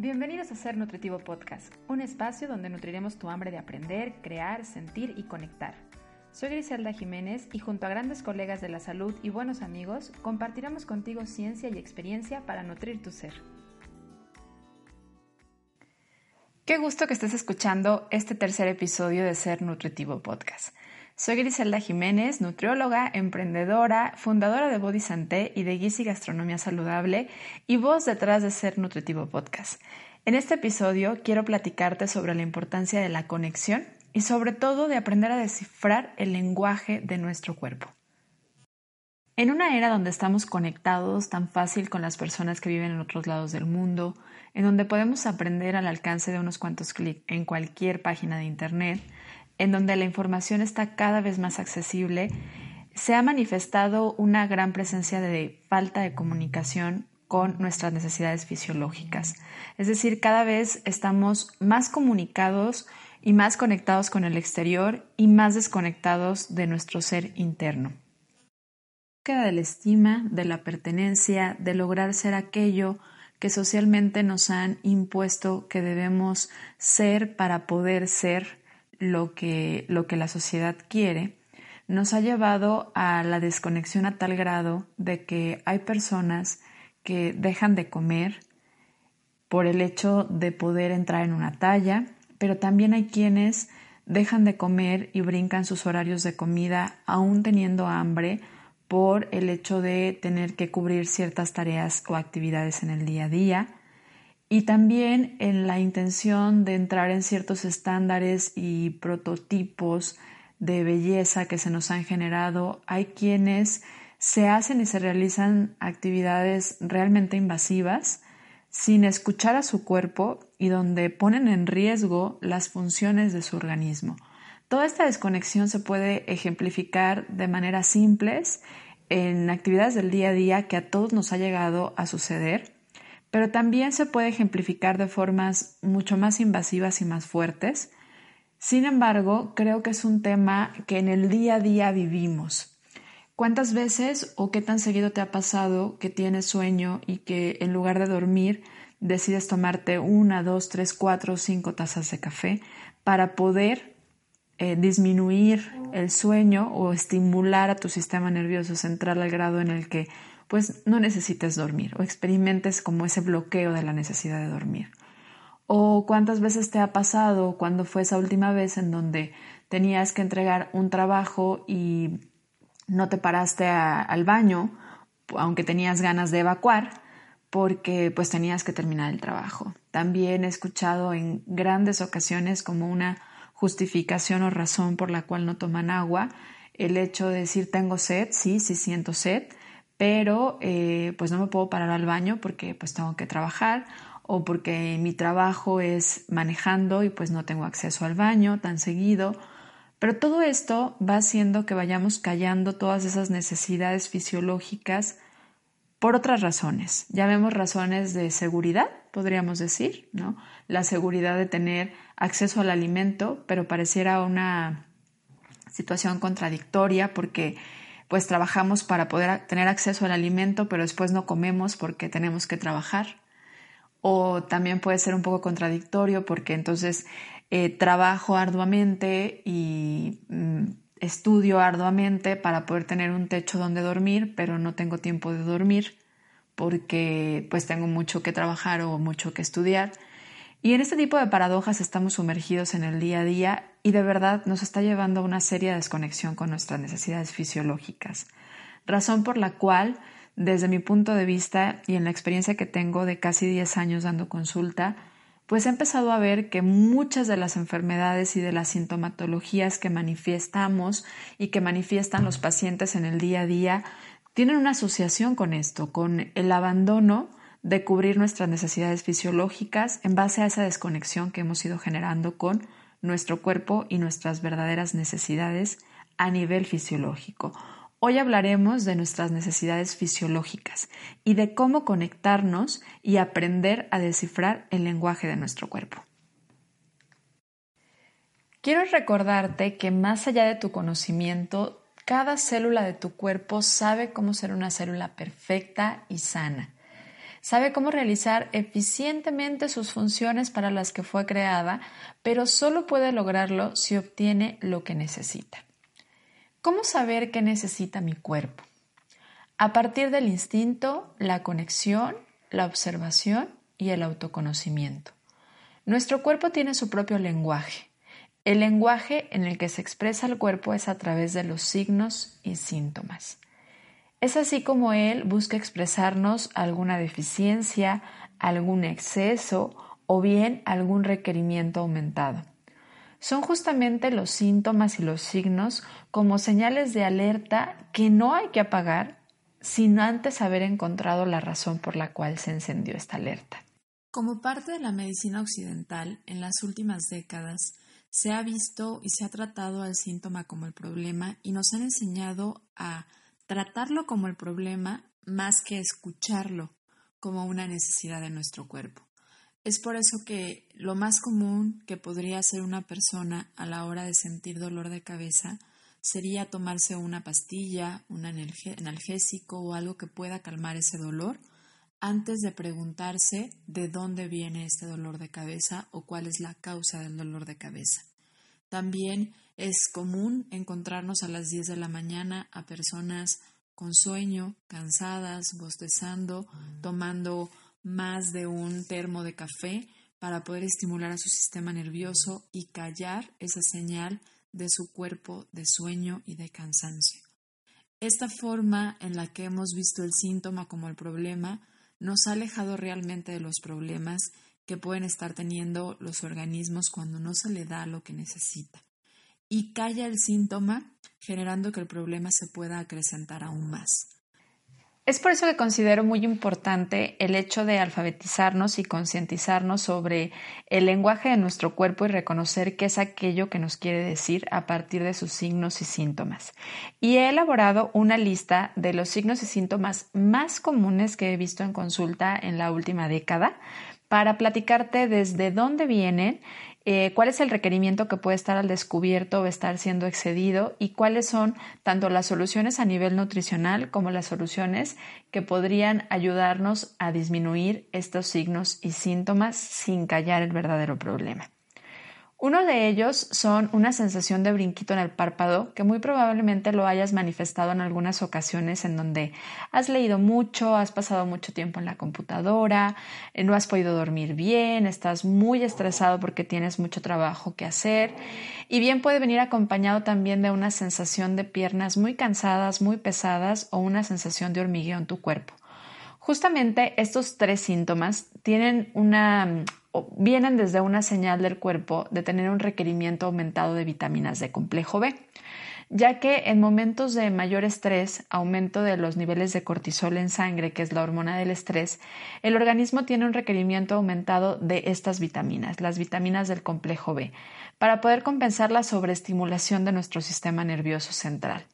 Bienvenidos a Ser Nutritivo Podcast, un espacio donde nutriremos tu hambre de aprender, crear, sentir y conectar. Soy Griselda Jiménez y junto a grandes colegas de la salud y buenos amigos, compartiremos contigo ciencia y experiencia para nutrir tu ser. Qué gusto que estés escuchando este tercer episodio de Ser Nutritivo Podcast. Soy Griselda Jiménez, nutrióloga, emprendedora, fundadora de Body Santé y de Guisi Gastronomía Saludable y voz detrás de Ser Nutritivo Podcast. En este episodio quiero platicarte sobre la importancia de la conexión y sobre todo de aprender a descifrar el lenguaje de nuestro cuerpo. En una era donde estamos conectados tan fácil con las personas que viven en otros lados del mundo, en donde podemos aprender al alcance de unos cuantos clics en cualquier página de Internet, en donde la información está cada vez más accesible, se ha manifestado una gran presencia de falta de comunicación con nuestras necesidades fisiológicas. Es decir, cada vez estamos más comunicados y más conectados con el exterior y más desconectados de nuestro ser interno. Queda de la estima, de la pertenencia, de lograr ser aquello que socialmente nos han impuesto que debemos ser para poder ser lo que, lo que la sociedad quiere, nos ha llevado a la desconexión a tal grado de que hay personas que dejan de comer por el hecho de poder entrar en una talla, pero también hay quienes dejan de comer y brincan sus horarios de comida aún teniendo hambre por el hecho de tener que cubrir ciertas tareas o actividades en el día a día y también en la intención de entrar en ciertos estándares y prototipos de belleza que se nos han generado, hay quienes se hacen y se realizan actividades realmente invasivas sin escuchar a su cuerpo y donde ponen en riesgo las funciones de su organismo. Toda esta desconexión se puede ejemplificar de maneras simples en actividades del día a día que a todos nos ha llegado a suceder pero también se puede ejemplificar de formas mucho más invasivas y más fuertes. Sin embargo, creo que es un tema que en el día a día vivimos. ¿Cuántas veces o qué tan seguido te ha pasado que tienes sueño y que en lugar de dormir decides tomarte una, dos, tres, cuatro, cinco tazas de café para poder eh, disminuir el sueño o estimular a tu sistema nervioso central al grado en el que pues no necesites dormir o experimentes como ese bloqueo de la necesidad de dormir. O cuántas veces te ha pasado cuando fue esa última vez en donde tenías que entregar un trabajo y no te paraste al baño, aunque tenías ganas de evacuar, porque pues tenías que terminar el trabajo. También he escuchado en grandes ocasiones como una justificación o razón por la cual no toman agua el hecho de decir tengo sed, sí, sí siento sed, pero eh, pues no me puedo parar al baño porque pues tengo que trabajar o porque mi trabajo es manejando y pues no tengo acceso al baño tan seguido. Pero todo esto va haciendo que vayamos callando todas esas necesidades fisiológicas por otras razones. Ya vemos razones de seguridad, podríamos decir, ¿no? La seguridad de tener acceso al alimento, pero pareciera una situación contradictoria porque pues trabajamos para poder tener acceso al alimento, pero después no comemos porque tenemos que trabajar. O también puede ser un poco contradictorio porque entonces eh, trabajo arduamente y mm, estudio arduamente para poder tener un techo donde dormir, pero no tengo tiempo de dormir porque pues tengo mucho que trabajar o mucho que estudiar. Y en este tipo de paradojas estamos sumergidos en el día a día y de verdad nos está llevando a una seria desconexión con nuestras necesidades fisiológicas. Razón por la cual, desde mi punto de vista y en la experiencia que tengo de casi 10 años dando consulta, pues he empezado a ver que muchas de las enfermedades y de las sintomatologías que manifestamos y que manifiestan los pacientes en el día a día tienen una asociación con esto, con el abandono de cubrir nuestras necesidades fisiológicas en base a esa desconexión que hemos ido generando con nuestro cuerpo y nuestras verdaderas necesidades a nivel fisiológico. Hoy hablaremos de nuestras necesidades fisiológicas y de cómo conectarnos y aprender a descifrar el lenguaje de nuestro cuerpo. Quiero recordarte que más allá de tu conocimiento, cada célula de tu cuerpo sabe cómo ser una célula perfecta y sana sabe cómo realizar eficientemente sus funciones para las que fue creada, pero solo puede lograrlo si obtiene lo que necesita. ¿Cómo saber qué necesita mi cuerpo? A partir del instinto, la conexión, la observación y el autoconocimiento. Nuestro cuerpo tiene su propio lenguaje. El lenguaje en el que se expresa el cuerpo es a través de los signos y síntomas. Es así como él busca expresarnos alguna deficiencia, algún exceso o bien algún requerimiento aumentado. Son justamente los síntomas y los signos como señales de alerta que no hay que apagar sin antes haber encontrado la razón por la cual se encendió esta alerta. Como parte de la medicina occidental, en las últimas décadas se ha visto y se ha tratado al síntoma como el problema y nos han enseñado a tratarlo como el problema más que escucharlo como una necesidad de nuestro cuerpo. Es por eso que lo más común que podría hacer una persona a la hora de sentir dolor de cabeza sería tomarse una pastilla, un analgésico o algo que pueda calmar ese dolor antes de preguntarse de dónde viene este dolor de cabeza o cuál es la causa del dolor de cabeza. También es común encontrarnos a las 10 de la mañana a personas con sueño, cansadas, bostezando, tomando más de un termo de café para poder estimular a su sistema nervioso y callar esa señal de su cuerpo de sueño y de cansancio. Esta forma en la que hemos visto el síntoma como el problema nos ha alejado realmente de los problemas que pueden estar teniendo los organismos cuando no se le da lo que necesita y calla el síntoma, generando que el problema se pueda acrecentar aún más. Es por eso que considero muy importante el hecho de alfabetizarnos y concientizarnos sobre el lenguaje de nuestro cuerpo y reconocer qué es aquello que nos quiere decir a partir de sus signos y síntomas. Y he elaborado una lista de los signos y síntomas más comunes que he visto en consulta en la última década para platicarte desde dónde vienen eh, cuál es el requerimiento que puede estar al descubierto o estar siendo excedido y cuáles son tanto las soluciones a nivel nutricional como las soluciones que podrían ayudarnos a disminuir estos signos y síntomas sin callar el verdadero problema. Uno de ellos son una sensación de brinquito en el párpado que muy probablemente lo hayas manifestado en algunas ocasiones en donde has leído mucho, has pasado mucho tiempo en la computadora, eh, no has podido dormir bien, estás muy estresado porque tienes mucho trabajo que hacer y bien puede venir acompañado también de una sensación de piernas muy cansadas, muy pesadas o una sensación de hormigueo en tu cuerpo. Justamente estos tres síntomas tienen una vienen desde una señal del cuerpo de tener un requerimiento aumentado de vitaminas de complejo B, ya que en momentos de mayor estrés, aumento de los niveles de cortisol en sangre, que es la hormona del estrés, el organismo tiene un requerimiento aumentado de estas vitaminas, las vitaminas del complejo B, para poder compensar la sobreestimulación de nuestro sistema nervioso central.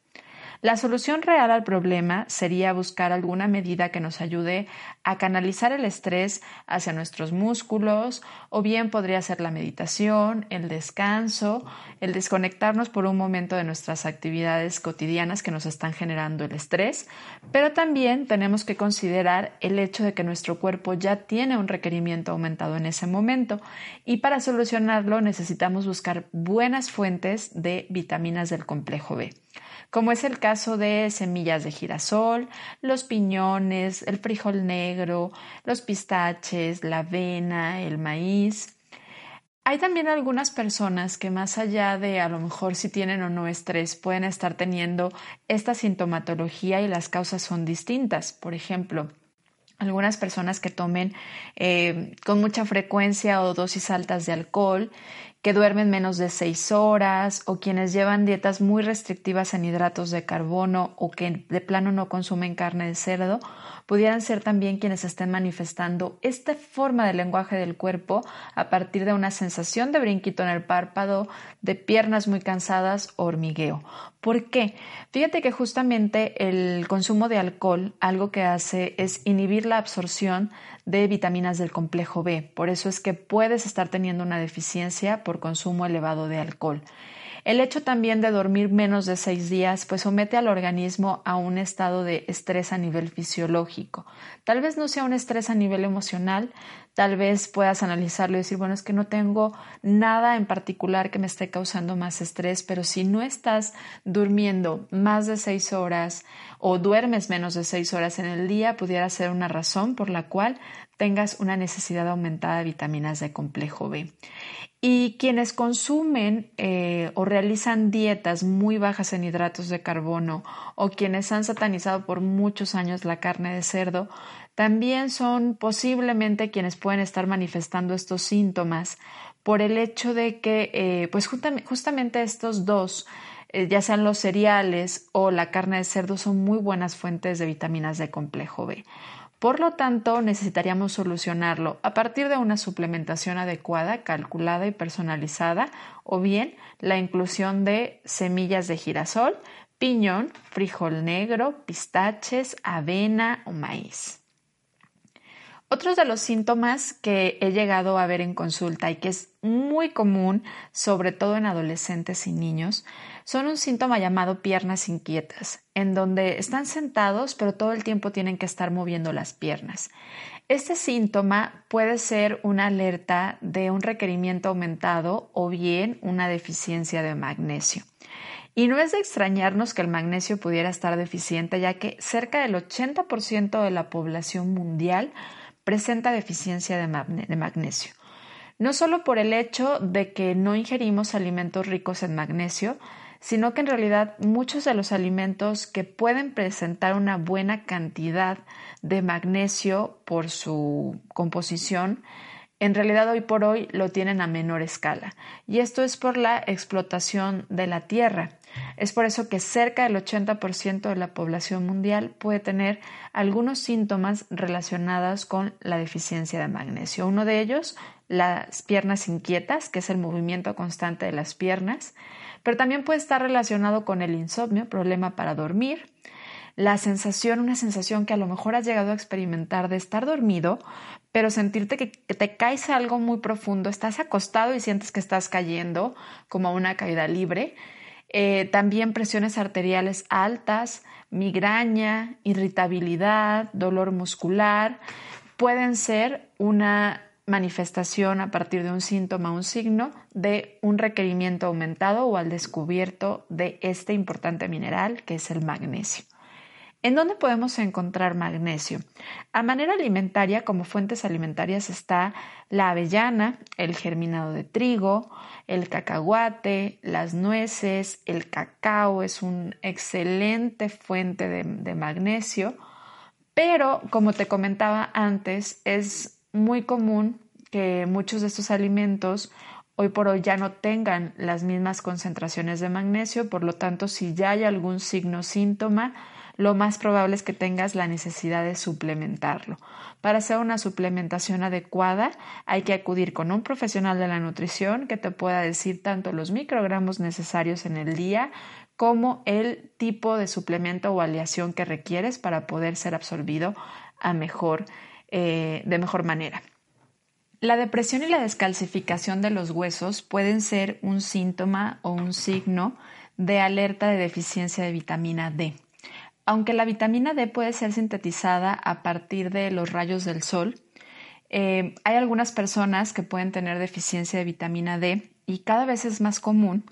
La solución real al problema sería buscar alguna medida que nos ayude a canalizar el estrés hacia nuestros músculos o bien podría ser la meditación, el descanso, el desconectarnos por un momento de nuestras actividades cotidianas que nos están generando el estrés, pero también tenemos que considerar el hecho de que nuestro cuerpo ya tiene un requerimiento aumentado en ese momento. Y para solucionarlo necesitamos buscar buenas fuentes de vitaminas del complejo B como es el caso de semillas de girasol, los piñones, el frijol negro, los pistaches, la avena, el maíz. Hay también algunas personas que más allá de a lo mejor si tienen o no estrés, pueden estar teniendo esta sintomatología y las causas son distintas. Por ejemplo, algunas personas que tomen eh, con mucha frecuencia o dosis altas de alcohol que duermen menos de seis horas o quienes llevan dietas muy restrictivas en hidratos de carbono o que de plano no consumen carne de cerdo, pudieran ser también quienes estén manifestando esta forma de lenguaje del cuerpo a partir de una sensación de brinquito en el párpado, de piernas muy cansadas o hormigueo. ¿Por qué? Fíjate que justamente el consumo de alcohol algo que hace es inhibir la absorción de vitaminas del complejo B. Por eso es que puedes estar teniendo una deficiencia por consumo elevado de alcohol. El hecho también de dormir menos de seis días pues somete al organismo a un estado de estrés a nivel fisiológico. Tal vez no sea un estrés a nivel emocional, tal vez puedas analizarlo y decir, bueno, es que no tengo nada en particular que me esté causando más estrés, pero si no estás durmiendo más de seis horas o duermes menos de seis horas en el día, pudiera ser una razón por la cual tengas una necesidad aumentada de vitaminas de complejo B. Y quienes consumen eh, o realizan dietas muy bajas en hidratos de carbono o quienes han satanizado por muchos años la carne de cerdo, también son posiblemente quienes pueden estar manifestando estos síntomas por el hecho de que, eh, pues justamente estos dos, eh, ya sean los cereales o la carne de cerdo, son muy buenas fuentes de vitaminas de complejo B. Por lo tanto, necesitaríamos solucionarlo a partir de una suplementación adecuada, calculada y personalizada, o bien la inclusión de semillas de girasol, piñón, frijol negro, pistaches, avena o maíz. Otros de los síntomas que he llegado a ver en consulta y que es muy común, sobre todo en adolescentes y niños, son un síntoma llamado piernas inquietas, en donde están sentados pero todo el tiempo tienen que estar moviendo las piernas. Este síntoma puede ser una alerta de un requerimiento aumentado o bien una deficiencia de magnesio. Y no es de extrañarnos que el magnesio pudiera estar deficiente, ya que cerca del 80% de la población mundial presenta deficiencia de, magnesio. No solo por el hecho de que no ingerimos alimentos ricos en magnesio, sino que en realidad muchos de los alimentos que pueden presentar una buena cantidad de magnesio por su composición, en realidad hoy por hoy lo tienen a menor escala. Y esto es por la explotación de la tierra. Es por eso que cerca del 80% de la población mundial puede tener algunos síntomas relacionados con la deficiencia de magnesio. Uno de ellos, las piernas inquietas, que es el movimiento constante de las piernas, pero también puede estar relacionado con el insomnio, problema para dormir, la sensación, una sensación que a lo mejor has llegado a experimentar de estar dormido, pero sentirte que, te caes algo muy profundo, estás acostado y sientes que estás cayendo como una caída libre. Eh, también presiones arteriales altas, migraña, irritabilidad, dolor muscular, pueden ser una manifestación a partir de un síntoma, un signo de un requerimiento aumentado o al descubierto de este importante mineral que es el magnesio. ¿En dónde podemos encontrar magnesio? A manera alimentaria, como fuentes alimentarias, está la avellana, el germinado de trigo, el cacahuate, las nueces, el cacao es una excelente fuente de, de magnesio, pero como te comentaba antes, es muy común que muchos de estos alimentos hoy por hoy ya no tengan las mismas concentraciones de magnesio, por lo tanto, si ya hay algún signo síntoma, lo más probable es que tengas la necesidad de suplementarlo. Para hacer una suplementación adecuada hay que acudir con un profesional de la nutrición que te pueda decir tanto los microgramos necesarios en el día como el tipo de suplemento o aleación que requieres para poder ser absorbido a mejor, eh, de mejor manera. La depresión y la descalcificación de los huesos pueden ser un síntoma o un signo de alerta de deficiencia de vitamina D. Aunque la vitamina D puede ser sintetizada a partir de los rayos del sol, eh, hay algunas personas que pueden tener deficiencia de vitamina D y cada vez es más común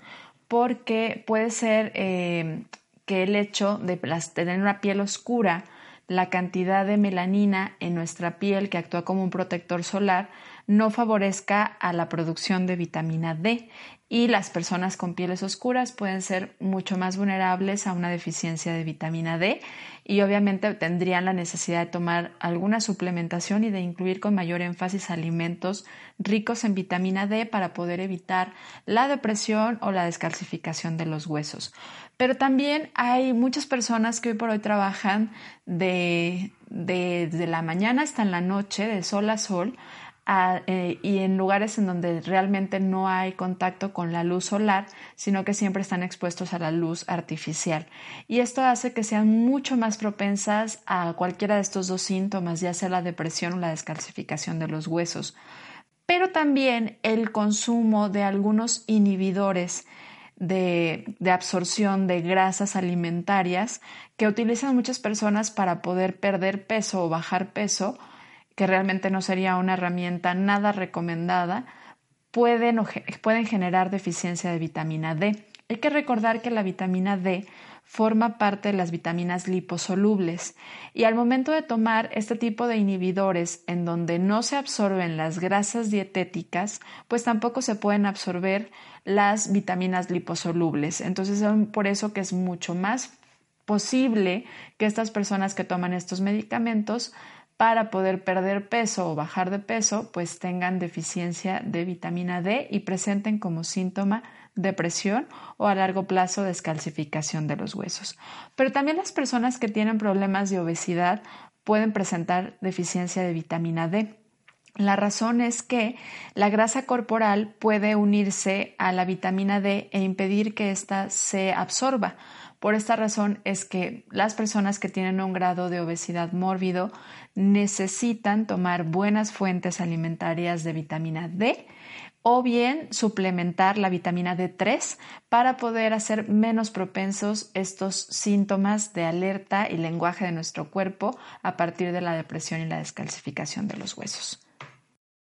porque puede ser eh, que el hecho de tener una piel oscura, la cantidad de melanina en nuestra piel que actúa como un protector solar, no favorezca a la producción de vitamina D y las personas con pieles oscuras pueden ser mucho más vulnerables a una deficiencia de vitamina D y obviamente tendrían la necesidad de tomar alguna suplementación y de incluir con mayor énfasis alimentos ricos en vitamina D para poder evitar la depresión o la descalcificación de los huesos. Pero también hay muchas personas que hoy por hoy trabajan de, desde la mañana hasta la noche, de sol a sol, eh, y en lugares en donde realmente no hay contacto con la luz solar, sino que siempre están expuestos a la luz artificial. Y esto hace que sean mucho más propensas a cualquiera de estos dos síntomas, ya sea la depresión o la descalcificación de los huesos. Pero también el consumo de algunos inhibidores de, de, absorción de grasas alimentarias que utilizan muchas personas para poder perder peso o bajar peso, que realmente no sería una herramienta nada recomendada, pueden, pueden generar deficiencia de vitamina D. Hay que recordar que la vitamina D forma parte de las vitaminas liposolubles y al momento de tomar este tipo de inhibidores en donde no se absorben las grasas dietéticas, pues tampoco se pueden absorber las vitaminas liposolubles. Entonces es por eso que es mucho más posible que estas personas que toman estos medicamentos para poder perder peso o bajar de peso, pues tengan deficiencia de vitamina D y presenten como síntoma depresión o a largo plazo descalcificación de los huesos. Pero también las personas que tienen problemas de obesidad pueden presentar deficiencia de vitamina D. La razón es que la grasa corporal puede unirse a la vitamina D e impedir que ésta se absorba. Por esta razón es que las personas que tienen un grado de obesidad mórbido necesitan tomar buenas fuentes alimentarias de vitamina D o bien suplementar la vitamina D3 para poder hacer menos propensos estos síntomas de alerta y lenguaje de nuestro cuerpo a partir de la depresión y la descalcificación de los huesos.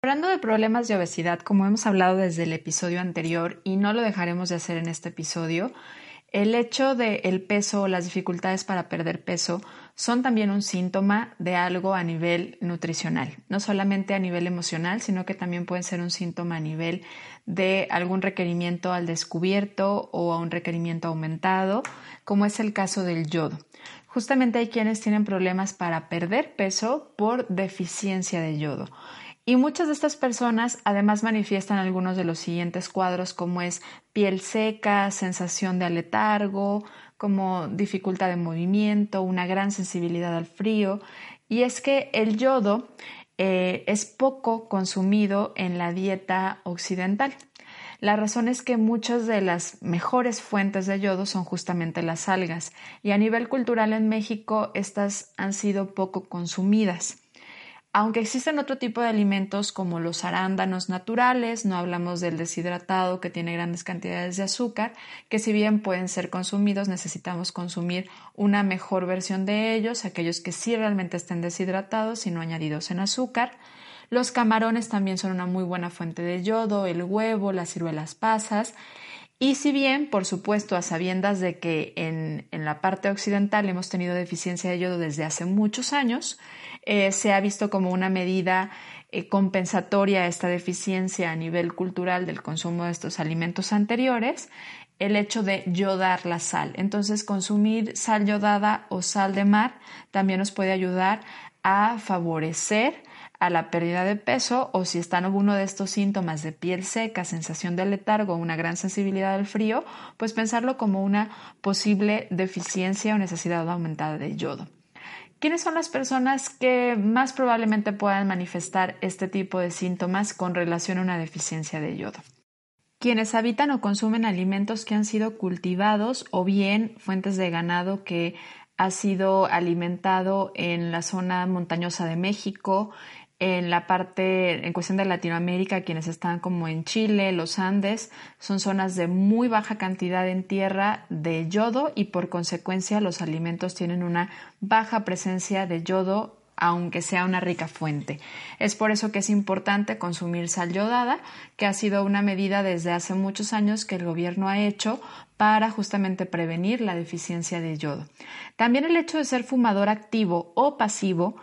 Hablando de problemas de obesidad, como hemos hablado desde el episodio anterior y no lo dejaremos de hacer en este episodio, el hecho de el peso o las dificultades para perder peso son también un síntoma de algo a nivel nutricional, no solamente a nivel emocional, sino que también pueden ser un síntoma a nivel de algún requerimiento al descubierto o a un requerimiento aumentado, como es el caso del yodo. Justamente hay quienes tienen problemas para perder peso por deficiencia de yodo. Y muchas de estas personas además manifiestan algunos de los siguientes cuadros como es piel seca, sensación de aletargo, como dificultad de movimiento, una gran sensibilidad al frío. Y es que el yodo eh, es poco consumido en la dieta occidental. La razón es que muchas de las mejores fuentes de yodo son justamente las algas y a nivel cultural en México estas han sido poco consumidas. Aunque existen otro tipo de alimentos como los arándanos naturales, no hablamos del deshidratado que tiene grandes cantidades de azúcar, que si bien pueden ser consumidos, necesitamos consumir una mejor versión de ellos, aquellos que sí realmente estén deshidratados y no añadidos en azúcar. Los camarones también son una muy buena fuente de yodo, el huevo, las ciruelas pasas. Y si bien, por supuesto, a sabiendas de que en, en la parte occidental hemos tenido deficiencia de yodo desde hace muchos años, eh, se ha visto como una medida eh, compensatoria a esta deficiencia a nivel cultural del consumo de estos alimentos anteriores el hecho de yodar la sal. Entonces, consumir sal yodada o sal de mar también nos puede ayudar a favorecer a la pérdida de peso o si están uno de estos síntomas de piel seca, sensación de letargo, una gran sensibilidad al frío, pues pensarlo como una posible deficiencia o necesidad aumentada de yodo. ¿Quiénes son las personas que más probablemente puedan manifestar este tipo de síntomas con relación a una deficiencia de yodo? Quienes habitan o consumen alimentos que han sido cultivados o bien fuentes de ganado que ha sido alimentado en la zona montañosa de México, en la parte, en cuestión de Latinoamérica, quienes están como en Chile, los Andes, son zonas de muy baja cantidad en tierra de yodo y por consecuencia los alimentos tienen una baja presencia de yodo aunque sea una rica fuente. Es por eso que es importante consumir sal yodada, que ha sido una medida desde hace muchos años que el gobierno ha hecho para justamente prevenir la deficiencia de yodo. También el hecho de ser fumador activo o pasivo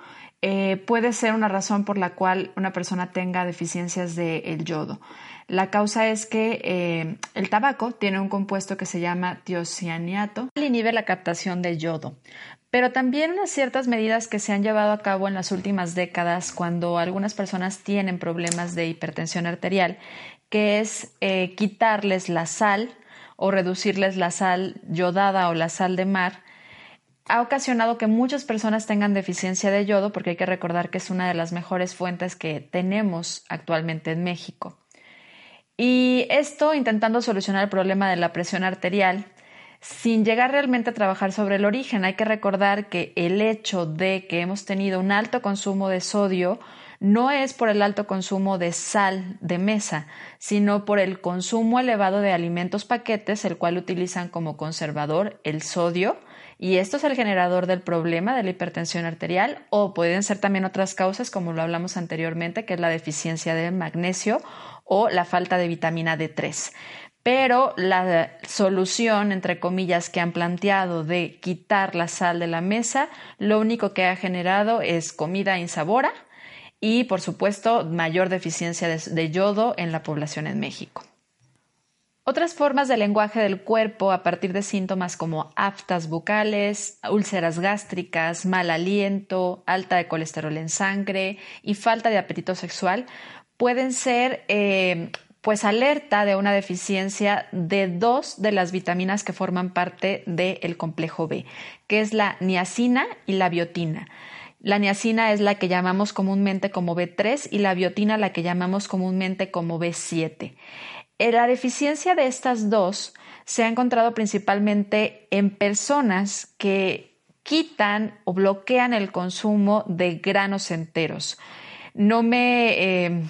eh, puede ser una razón por la cual una persona tenga deficiencias del yodo. La causa es que eh, el tabaco tiene un compuesto que se llama tiocianiato y inhibe la captación de yodo. Pero también unas ciertas medidas que se han llevado a cabo en las últimas décadas cuando algunas personas tienen problemas de hipertensión arterial, que es eh, quitarles la sal o reducirles la sal yodada o la sal de mar ha ocasionado que muchas personas tengan deficiencia de yodo porque hay que recordar que es una de las mejores fuentes que tenemos actualmente en México. Y esto intentando solucionar el problema de la presión arterial sin llegar realmente a trabajar sobre el origen. Hay que recordar que el hecho de que hemos tenido un alto consumo de sodio no es por el alto consumo de sal de mesa, sino por el consumo elevado de alimentos paquetes, el cual utilizan como conservador el sodio, y esto es el generador del problema de la hipertensión arterial, o pueden ser también otras causas, como lo hablamos anteriormente, que es la deficiencia de magnesio o la falta de vitamina D3 pero la solución, entre comillas, que han planteado de quitar la sal de la mesa, lo único que ha generado es comida insabora y, por supuesto, mayor deficiencia de, yodo en la población en México. Otras formas de lenguaje del cuerpo a partir de síntomas como aftas bucales, úlceras gástricas, mal aliento, alta de colesterol en sangre y falta de apetito sexual pueden ser eh, pues alerta de una deficiencia de dos de las vitaminas que forman parte del complejo B, que es la niacina y la biotina. La niacina es la que llamamos comúnmente como B3 y la biotina la que llamamos comúnmente como B7. Eh, la deficiencia de estas dos se ha encontrado principalmente en personas que quitan o bloquean el consumo de granos enteros. No me eh,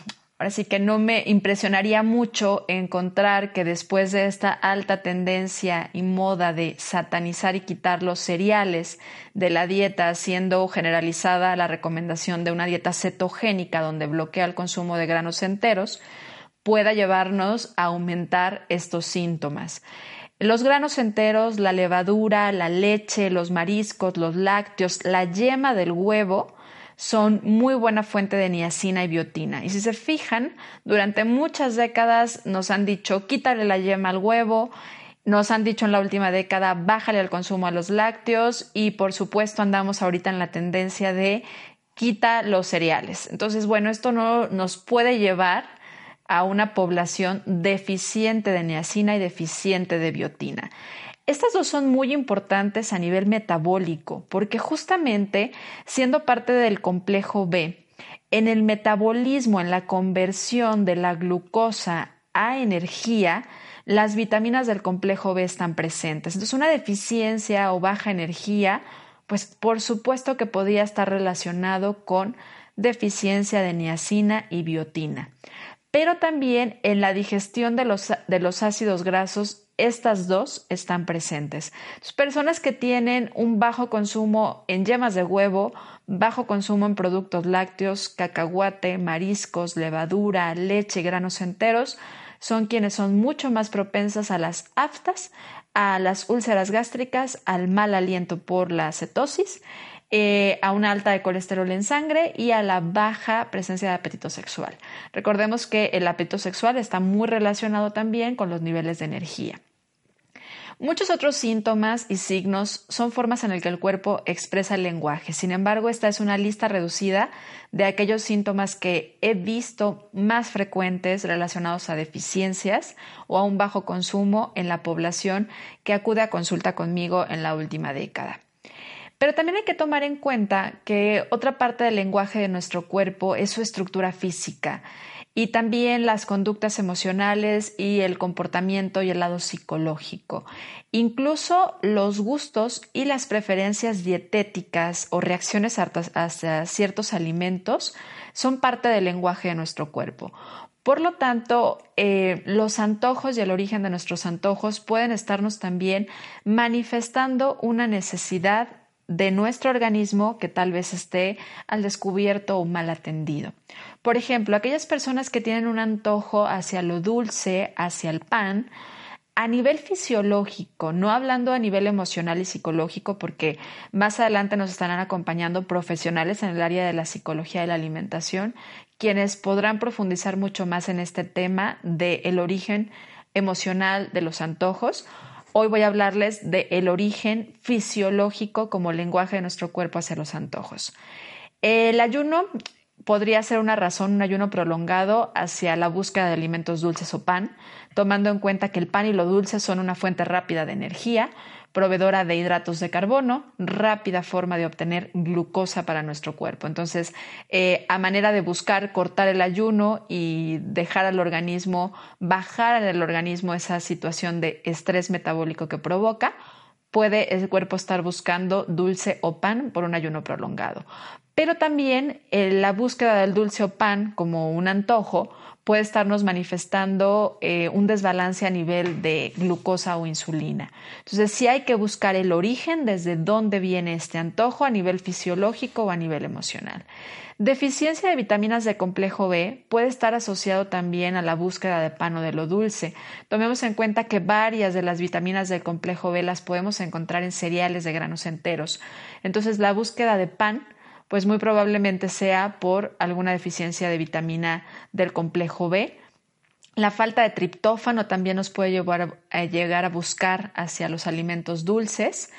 Así que no me impresionaría mucho encontrar que después de esta alta tendencia y moda de satanizar y quitar los cereales de la dieta, siendo generalizada la recomendación de una dieta cetogénica donde bloquea el consumo de granos enteros, pueda llevarnos a aumentar estos síntomas. Los granos enteros, la levadura, la leche, los mariscos, los lácteos, la yema del huevo, son muy buena fuente de niacina y biotina. Y si se fijan, durante muchas décadas nos han dicho quítale la yema al huevo, nos han dicho en la última década bájale el consumo a los lácteos y por supuesto andamos ahorita en la tendencia de quita los cereales. Entonces, bueno, esto no nos puede llevar a una población deficiente de niacina y deficiente de biotina. Estas dos son muy importantes a nivel metabólico porque justamente siendo parte del complejo B, en el metabolismo, en la conversión de la glucosa a energía, las vitaminas del complejo B están presentes. Entonces, una deficiencia o baja energía, pues por supuesto que podría estar relacionado con deficiencia de niacina y biotina. Pero también en la digestión de los, de los ácidos grasos estas dos están presentes. personas que tienen un bajo consumo en yemas de huevo, bajo consumo en productos lácteos, cacahuate, mariscos, levadura, leche, granos enteros, son quienes son mucho más propensas a las aftas, a las úlceras gástricas, al mal aliento por la cetosis, eh, a una alta de colesterol en sangre y a la baja presencia de apetito sexual. Recordemos que el apetito sexual está muy relacionado también con los niveles de energía. Muchos otros síntomas y signos son formas en las que el cuerpo expresa el lenguaje. Sin embargo, esta es una lista reducida de aquellos síntomas que he visto más frecuentes relacionados a deficiencias o a un bajo consumo en la población que acude a consulta conmigo en la última década. Pero también hay que tomar en cuenta que otra parte del lenguaje de nuestro cuerpo es su estructura física y también las conductas emocionales y el comportamiento y el lado psicológico. Incluso los gustos y las preferencias dietéticas o reacciones hacia ciertos alimentos son parte del lenguaje de nuestro cuerpo. Por lo tanto, eh, los antojos y el origen de nuestros antojos pueden estarnos también manifestando una necesidad de nuestro organismo que tal vez esté al descubierto o mal atendido. Por ejemplo, aquellas personas que tienen un antojo hacia lo dulce, hacia el pan, a nivel fisiológico, no hablando a nivel emocional y psicológico, porque más adelante nos estarán acompañando profesionales en el área de la psicología de la alimentación, quienes podrán profundizar mucho más en este tema del origen emocional de los antojos Hoy voy a hablarles del el origen fisiológico como lenguaje de nuestro cuerpo hacia los antojos. El ayuno podría ser una razón, un ayuno prolongado hacia la búsqueda de alimentos dulces o pan, tomando en cuenta que el pan y lo dulce son una fuente rápida de energía, proveedora de hidratos de carbono, rápida forma de obtener glucosa para nuestro cuerpo. Entonces, eh, a manera de buscar cortar el ayuno y dejar al organismo, bajar el organismo esa situación de estrés metabólico que provoca, puede el cuerpo estar buscando dulce o pan por un ayuno prolongado. Pero también eh, la búsqueda del dulce o pan como un antojo puede estarnos manifestando eh, un desbalance a nivel de glucosa o insulina. Entonces, sí hay que buscar el origen desde dónde viene este antojo a nivel fisiológico o a nivel emocional. Deficiencia de vitaminas de complejo B puede estar asociado también a la búsqueda de pan o de lo dulce. Tomemos en cuenta que varias de las vitaminas del complejo B las podemos encontrar en cereales de granos enteros. Entonces, la búsqueda de pan pues muy probablemente sea por alguna deficiencia de vitamina del complejo B. La falta de triptófano también nos puede llevar a, llegar a buscar hacia los alimentos dulces.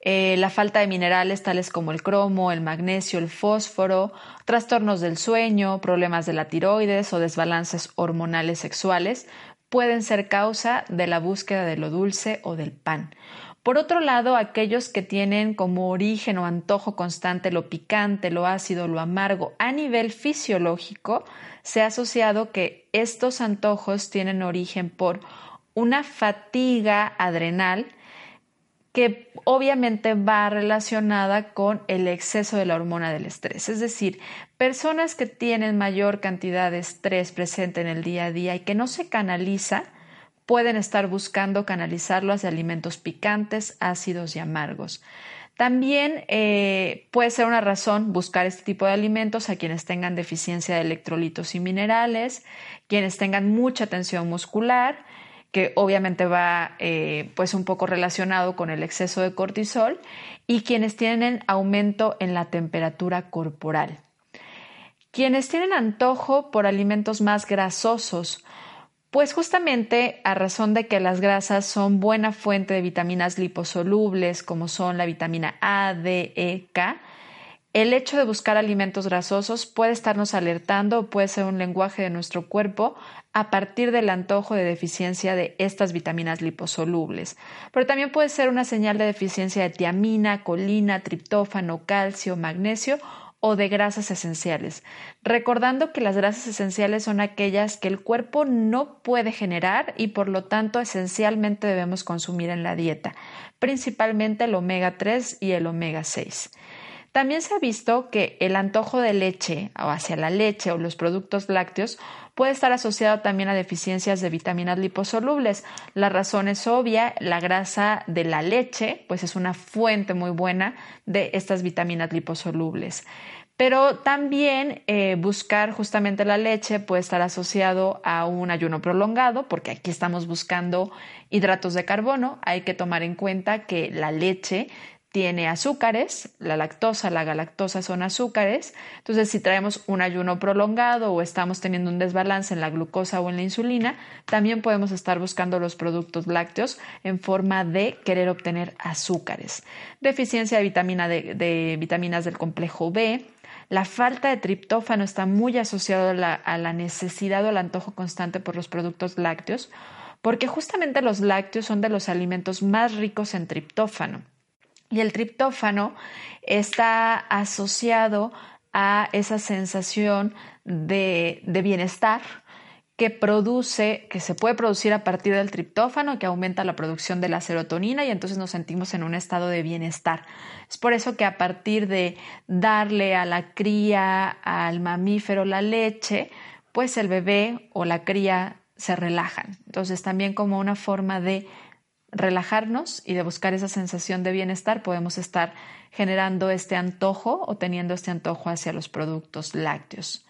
Eh, la falta de minerales tales como el cromo, el magnesio, el fósforo, trastornos del sueño, problemas de la tiroides o desbalances hormonales sexuales pueden ser causa de la búsqueda de lo dulce o del pan. Por otro lado, aquellos que tienen como origen o antojo constante lo picante, lo ácido, lo amargo a nivel fisiológico, se ha asociado que estos antojos tienen origen por una fatiga adrenal que obviamente va relacionada con el exceso de la hormona del estrés. Es decir, personas que tienen mayor cantidad de estrés presente en el día a día y que no se canaliza, pueden estar buscando canalizarlo hacia alimentos picantes, ácidos y amargos. También eh, puede ser una razón buscar este tipo de alimentos a quienes tengan deficiencia de electrolitos y minerales, quienes tengan mucha tensión muscular, que obviamente va eh, pues un poco relacionado con el exceso de cortisol, y quienes tienen aumento en la temperatura corporal. Quienes tienen antojo por alimentos más grasosos, pues justamente a razón de que las grasas son buena fuente de vitaminas liposolubles como son la vitamina A, D, E, K, el hecho de buscar alimentos grasosos puede estarnos alertando o puede ser un lenguaje de nuestro cuerpo a partir del antojo de deficiencia de estas vitaminas liposolubles. Pero también puede ser una señal de deficiencia de tiamina, colina, triptófano, calcio, magnesio o de grasas esenciales, recordando que las grasas esenciales son aquellas que el cuerpo no puede generar y por lo tanto esencialmente debemos consumir en la dieta, principalmente el omega 3 y el omega 6. También se ha visto que el antojo de leche o hacia la leche o los productos lácteos puede estar asociado también a deficiencias de vitaminas liposolubles. La razón es obvia, la grasa de la leche pues es una fuente muy buena de estas vitaminas liposolubles. Pero también eh, buscar justamente la leche puede estar asociado a un ayuno prolongado, porque aquí estamos buscando hidratos de carbono. Hay que tomar en cuenta que la leche tiene azúcares, la lactosa, la galactosa son azúcares. Entonces, si traemos un ayuno prolongado o estamos teniendo un desbalance en la glucosa o en la insulina, también podemos estar buscando los productos lácteos en forma de querer obtener azúcares. Deficiencia de, vitamina de, vitaminas del complejo B, la falta de triptófano está muy asociado a la, necesidad o al antojo constante por los productos lácteos, porque justamente los lácteos son de los alimentos más ricos en triptófano. Y el triptófano está asociado a esa sensación de, bienestar que produce, que se puede producir a partir del triptófano, que aumenta la producción de la serotonina y entonces nos sentimos en un estado de bienestar. Es por eso que a partir de darle a la cría, al mamífero la leche, pues el bebé o la cría se relajan. Entonces también como una forma de relajarnos y de buscar esa sensación de bienestar, podemos estar generando este antojo o teniendo este antojo hacia los productos lácteos.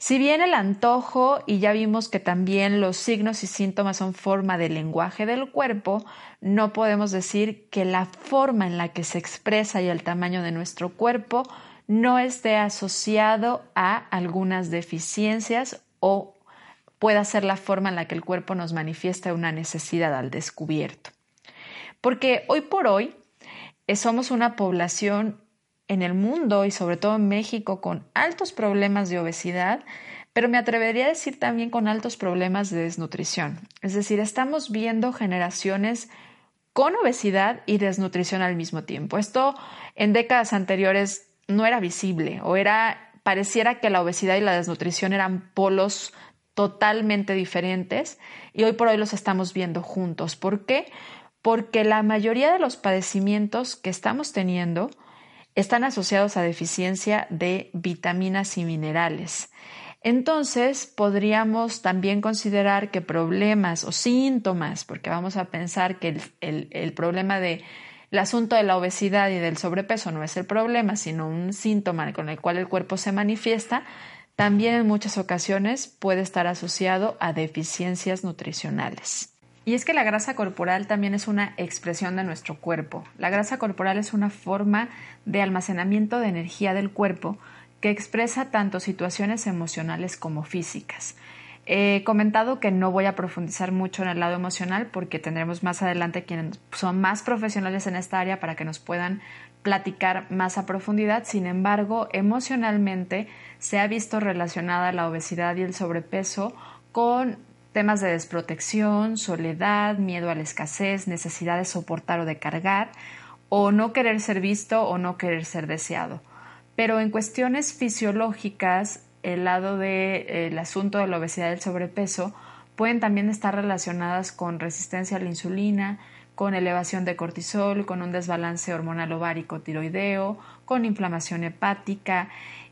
Si bien el antojo, y ya vimos que también los signos y síntomas son forma del lenguaje del cuerpo, no podemos decir que la forma en la que se expresa y el tamaño de nuestro cuerpo no esté asociado a algunas deficiencias o pueda ser la forma en la que el cuerpo nos manifiesta una necesidad al descubierto. Porque hoy por hoy eh, somos una población en el mundo y sobre todo en México con altos problemas de obesidad, pero me atrevería a decir también con altos problemas de desnutrición. Es decir, estamos viendo generaciones con obesidad y desnutrición al mismo tiempo. Esto en décadas anteriores no era visible o era pareciera que la obesidad y la desnutrición eran polos totalmente diferentes y hoy por hoy los estamos viendo juntos. ¿Por qué? Porque la mayoría de los padecimientos que estamos teniendo están asociados a deficiencia de vitaminas y minerales. Entonces, podríamos también considerar que problemas o síntomas, porque vamos a pensar que el, problema de el asunto de la obesidad y del sobrepeso no es el problema, sino un síntoma con el cual el cuerpo se manifiesta, también en muchas ocasiones puede estar asociado a deficiencias nutricionales. Y es que la grasa corporal también es una expresión de nuestro cuerpo. La grasa corporal es una forma de almacenamiento de energía del cuerpo que expresa tanto situaciones emocionales como físicas. He comentado que no voy a profundizar mucho en el lado emocional porque tendremos más adelante quienes son más profesionales en esta área para que nos puedan platicar más a profundidad. Sin embargo, emocionalmente se ha visto relacionada la obesidad y el sobrepeso con temas de desprotección, soledad, miedo a la escasez, necesidad de soportar o de cargar, o no querer ser visto o no querer ser deseado. Pero en cuestiones fisiológicas, el lado del asunto de la obesidad y el sobrepeso pueden también estar relacionadas con resistencia a la insulina, con elevación de cortisol, con un desbalance hormonal ovárico tiroideo, con inflamación hepática.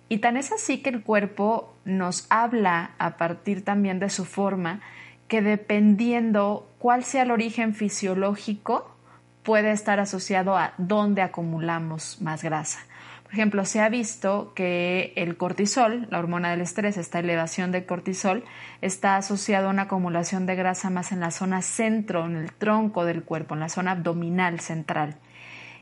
Y tan es así que el cuerpo nos habla a partir también de su forma que dependiendo cuál sea el origen fisiológico, puede estar asociado a dónde acumulamos más grasa. Por ejemplo, se ha visto que el cortisol, la hormona del estrés, esta elevación de cortisol, está asociado a una acumulación de grasa más en la zona centro, en el tronco del cuerpo, en la zona abdominal central.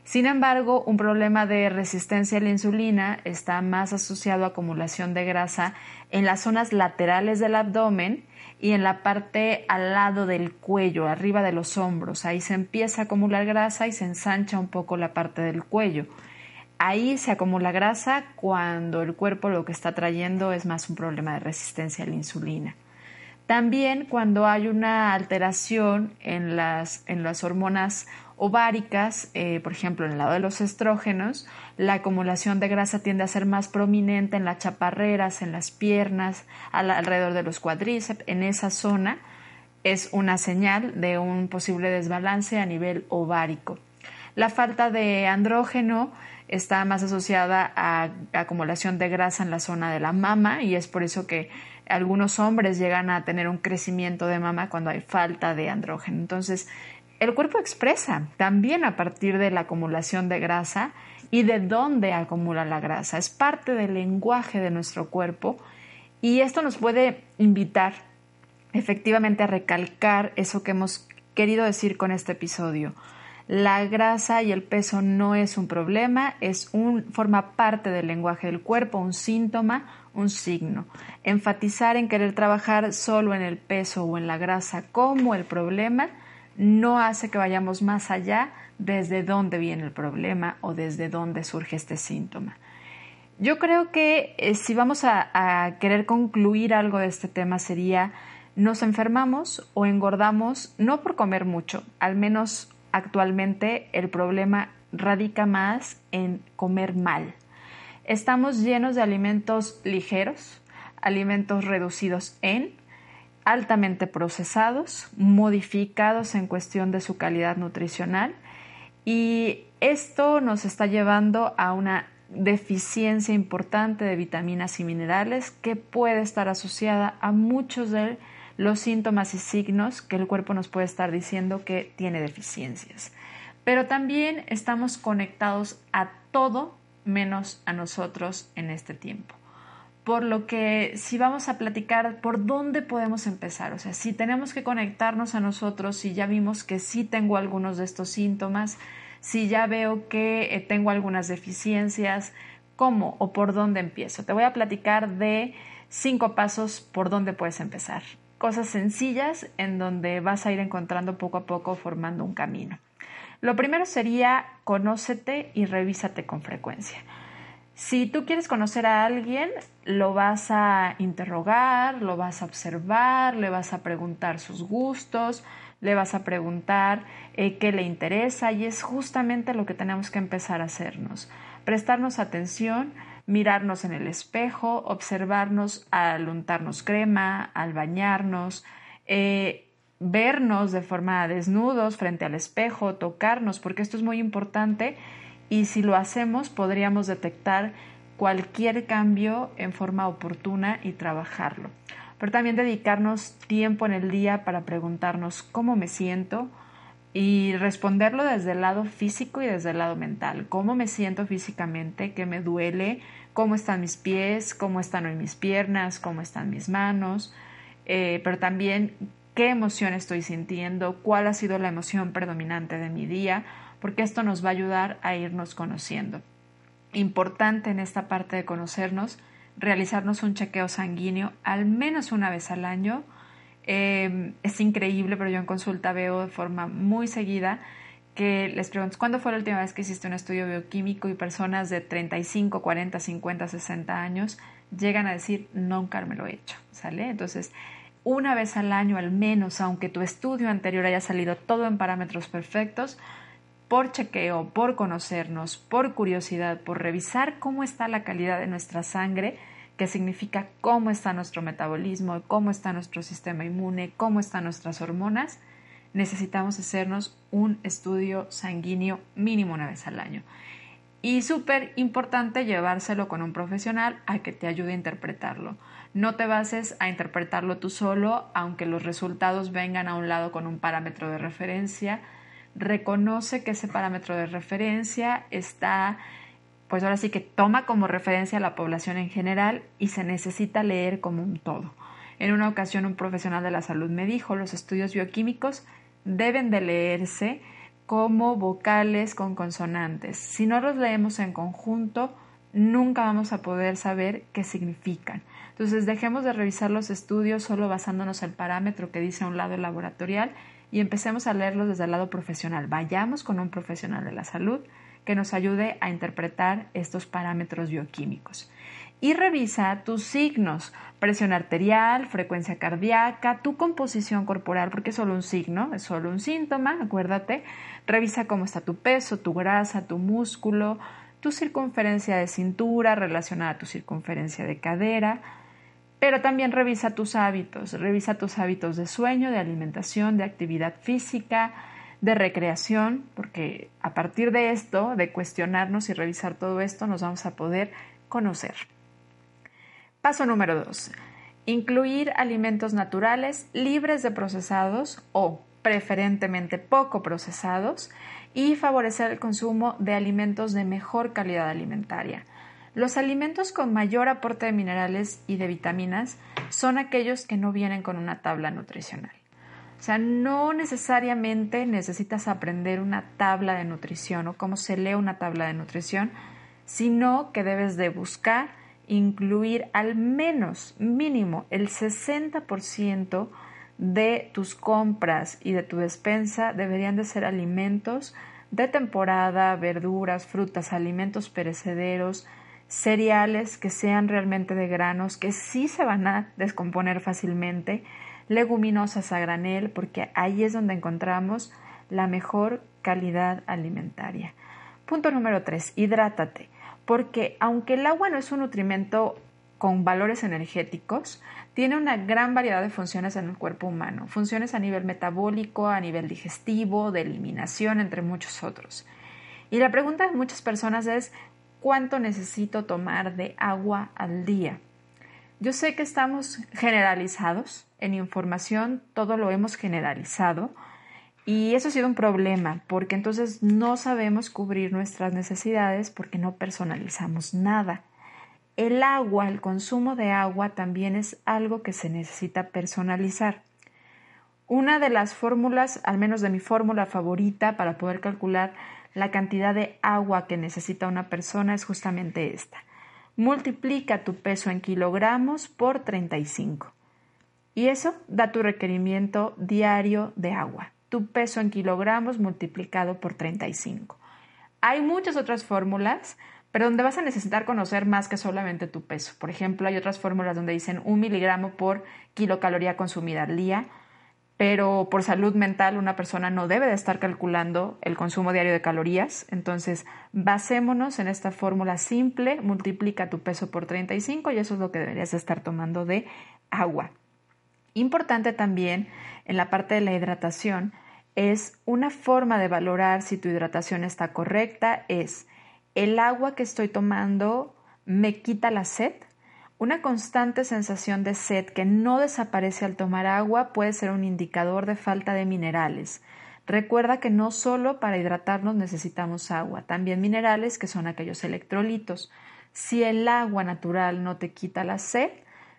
Sin embargo, un problema de resistencia a la insulina está más asociado a acumulación de grasa en las zonas laterales del abdomen y en la parte al lado del cuello, arriba de los hombros. Ahí se empieza a acumular grasa y se ensancha un poco la parte del cuello. Ahí se acumula grasa cuando el cuerpo lo que está trayendo es más un problema de resistencia a la insulina. También cuando hay una alteración en las, en las hormonas ováricas, eh, por ejemplo, en el lado de los estrógenos, la acumulación de grasa tiende a ser más prominente en las chaparreras, en las piernas, alrededor de los cuadríceps, en esa zona es una señal de un posible desbalance a nivel ovárico. La falta de andrógeno está más asociada a acumulación de grasa en la zona de la mama y es por eso que algunos hombres llegan a tener un crecimiento de mama cuando hay falta de andrógeno. Entonces, el cuerpo expresa también a partir de la acumulación de grasa y de dónde acumula la grasa. Es parte del lenguaje de nuestro cuerpo y esto nos puede invitar efectivamente a recalcar eso que hemos querido decir con este episodio. La grasa y el peso no es un problema, es un, forma parte del lenguaje del cuerpo, un síntoma, un signo. Enfatizar en querer trabajar solo en el peso o en la grasa como el problema no hace que vayamos más allá desde dónde viene el problema o desde dónde surge este síntoma. Yo creo que eh, si vamos a querer concluir algo de este tema sería nos enfermamos o engordamos no por comer mucho, al menos actualmente el problema radica más en comer mal. Estamos llenos de alimentos ligeros, alimentos reducidos en, altamente procesados, modificados en cuestión de su calidad nutricional y esto nos está llevando a una deficiencia importante de vitaminas y minerales que puede estar asociada a muchos de los síntomas y signos que el cuerpo nos puede estar diciendo que tiene deficiencias. Pero también estamos conectados a todo menos a nosotros en este tiempo. Por lo que si vamos a platicar por dónde podemos empezar, o sea, si tenemos que conectarnos a nosotros, si ya vimos que sí tengo algunos de estos síntomas, si ya veo que eh, tengo algunas deficiencias, ¿cómo o por dónde empiezo? Te voy a platicar de cinco pasos por dónde puedes empezar cosas sencillas en donde vas a ir encontrando poco a poco formando un camino. Lo primero sería conócete y revísate con frecuencia. Si tú quieres conocer a alguien, lo vas a interrogar, lo vas a observar, le vas a preguntar sus gustos, le vas a preguntar eh, qué le interesa y es justamente lo que tenemos que empezar a hacernos. Prestarnos atención mirarnos en el espejo, observarnos al untarnos crema, al bañarnos, eh, vernos de forma desnudos frente al espejo, tocarnos, porque esto es muy importante y si lo hacemos podríamos detectar cualquier cambio en forma oportuna y trabajarlo. Pero también dedicarnos tiempo en el día para preguntarnos cómo me siento y responderlo desde el lado físico y desde el lado mental. ¿Cómo me siento físicamente? ¿Qué me duele? ¿Cómo están mis pies? ¿Cómo están mis piernas? ¿Cómo están mis manos? Eh, pero también qué emoción estoy sintiendo, cuál ha sido la emoción predominante de mi día, porque esto nos va a ayudar a irnos conociendo. Importante en esta parte de conocernos, realizarnos un chequeo sanguíneo al menos una vez al año. Eh, es increíble, pero yo en consulta veo de forma muy seguida que les pregunto, ¿cuándo fue la última vez que hiciste un estudio bioquímico y personas de 35, 40, 50, 60 años llegan a decir, nunca me lo he hecho, ¿sale? Entonces, una vez al año al menos, aunque tu estudio anterior haya salido todo en parámetros perfectos, por chequeo, por conocernos, por curiosidad, por revisar cómo está la calidad de nuestra sangre, que significa cómo está nuestro metabolismo, cómo está nuestro sistema inmune, cómo están nuestras hormonas, necesitamos hacernos un estudio sanguíneo mínimo una vez al año. Y súper importante llevárselo con un profesional a que te ayude a interpretarlo. No te bases a interpretarlo tú solo, aunque los resultados vengan a un lado con un parámetro de referencia. Reconoce que ese parámetro de referencia está, pues ahora sí que toma como referencia a la población en general y se necesita leer como un todo. En una ocasión un profesional de la salud me dijo, los estudios bioquímicos deben de leerse como vocales con consonantes. Si no los leemos en conjunto, nunca vamos a poder saber qué significan. Entonces dejemos de revisar los estudios solo basándonos en el parámetro que dice a un lado laboratorial y empecemos a leerlos desde el lado profesional. Vayamos con un profesional de la salud que nos ayude a interpretar estos parámetros bioquímicos. Y revisa tus signos, presión arterial, frecuencia cardíaca, tu composición corporal, porque es solo un signo, es solo un síntoma, acuérdate. Revisa cómo está tu peso, tu grasa, tu músculo, tu circunferencia de cintura relacionada a tu circunferencia de cadera, pero también revisa tus hábitos, revisa tus hábitos de sueño, de alimentación, de actividad física, de recreación, porque a partir de esto, de cuestionarnos y revisar todo esto, nos vamos a poder conocer. Paso número dos. Incluir alimentos naturales libres de procesados o preferentemente poco procesados y favorecer el consumo de alimentos de mejor calidad alimentaria. Los alimentos con mayor aporte de minerales y de vitaminas son aquellos que no vienen con una tabla nutricional. O sea, no necesariamente necesitas aprender una tabla de nutrición o cómo se lee una tabla de nutrición, sino que debes de buscar incluir al menos mínimo el 60% de tus compras y de tu despensa deberían de ser alimentos de temporada, verduras, frutas, alimentos perecederos, cereales que sean realmente de granos, que sí se van a descomponer fácilmente, leguminosas a granel, porque ahí es donde encontramos la mejor calidad alimentaria. Punto número 3. Hidrátate, porque aunque el agua no es un nutrimento con valores energéticos, tiene una gran variedad de funciones en el cuerpo humano, funciones a nivel metabólico, a nivel digestivo, de eliminación, entre muchos otros. Y la pregunta de muchas personas es, cuánto necesito tomar de agua al día. Yo sé que estamos generalizados en información, todo lo hemos generalizado y eso ha sido un problema porque entonces no sabemos cubrir nuestras necesidades porque no personalizamos nada. El agua, el consumo de agua también es algo que se necesita personalizar. Una de las fórmulas, al menos de mi fórmula favorita para poder calcular la cantidad de agua que necesita una persona es justamente esta. Multiplica tu peso en kilogramos por 35. Y eso da tu requerimiento diario de agua. Tu peso en kilogramos multiplicado por 35. Hay muchas otras fórmulas, pero donde vas a necesitar conocer más que solamente tu peso. Por ejemplo, hay otras fórmulas donde dicen un miligramo por kilocaloría consumida al día pero por salud mental una persona no debe de estar calculando el consumo diario de calorías. Entonces, basémonos en esta fórmula simple, multiplica tu peso por 35 y eso es lo que deberías estar tomando de agua. Importante también en la parte de la hidratación es una forma de valorar si tu hidratación está correcta, es ¿El agua que estoy tomando me quita la sed? Una constante sensación de sed que no desaparece al tomar agua puede ser un indicador de falta de minerales. Recuerda que no solo para hidratarnos necesitamos agua, también minerales que son aquellos electrolitos. Si el agua natural no te quita la sed,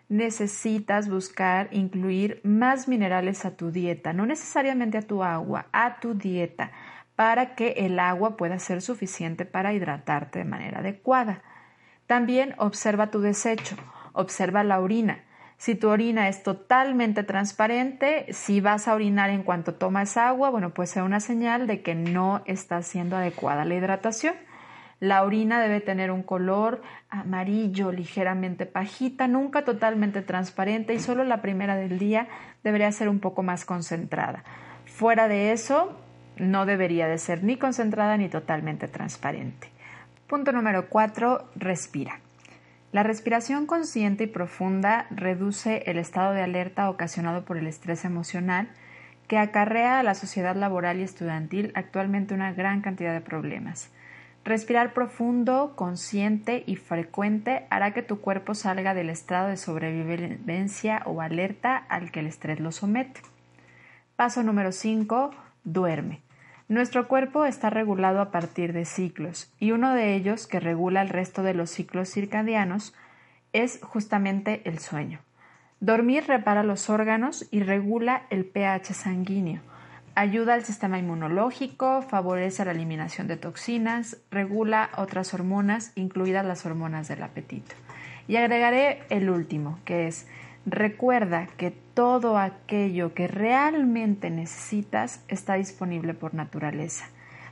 necesitas buscar incluir más minerales a tu dieta, no necesariamente a tu agua, a tu dieta, para que el agua pueda ser suficiente para hidratarte de manera adecuada. También observa tu desecho, observa la orina. Si tu orina es totalmente transparente, si vas a orinar en cuanto tomas agua, bueno, puede ser una señal de que no está siendo adecuada la hidratación. La orina debe tener un color amarillo, ligeramente pajita, nunca totalmente transparente y solo la primera del día debería ser un poco más concentrada. Fuera de eso, no debería de ser ni concentrada ni totalmente transparente. Punto número 4. Respira. La respiración consciente y profunda reduce el estado de alerta ocasionado por el estrés emocional que acarrea a la sociedad laboral y estudiantil actualmente una gran cantidad de problemas. Respirar profundo, consciente y frecuente hará que tu cuerpo salga del estado de sobrevivencia o alerta al que el estrés lo somete. Paso número 5. Duerme. Nuestro cuerpo está regulado a partir de ciclos y uno de ellos que regula el resto de los ciclos circadianos es justamente el sueño. Dormir repara los órganos y regula el pH sanguíneo ayuda al sistema inmunológico, favorece la eliminación de toxinas, regula otras hormonas, incluidas las hormonas del apetito. Y agregaré el último, que es recuerda que todo aquello que realmente necesitas está disponible por naturaleza.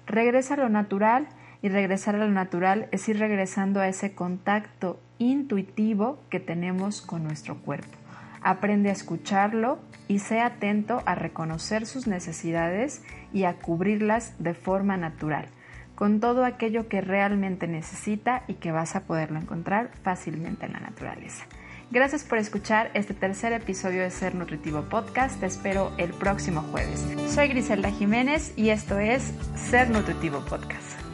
Regresa a lo natural y regresar a lo natural es ir regresando a ese contacto intuitivo que tenemos con nuestro cuerpo. Aprende a escucharlo y sea atento a reconocer sus necesidades y a cubrirlas de forma natural, con todo aquello que realmente necesita y que vas a poderlo encontrar fácilmente en la naturaleza. Gracias por escuchar este tercer episodio de Ser Nutritivo Podcast. Te espero el próximo jueves. Soy Griselda Jiménez y esto es Ser Nutritivo Podcast.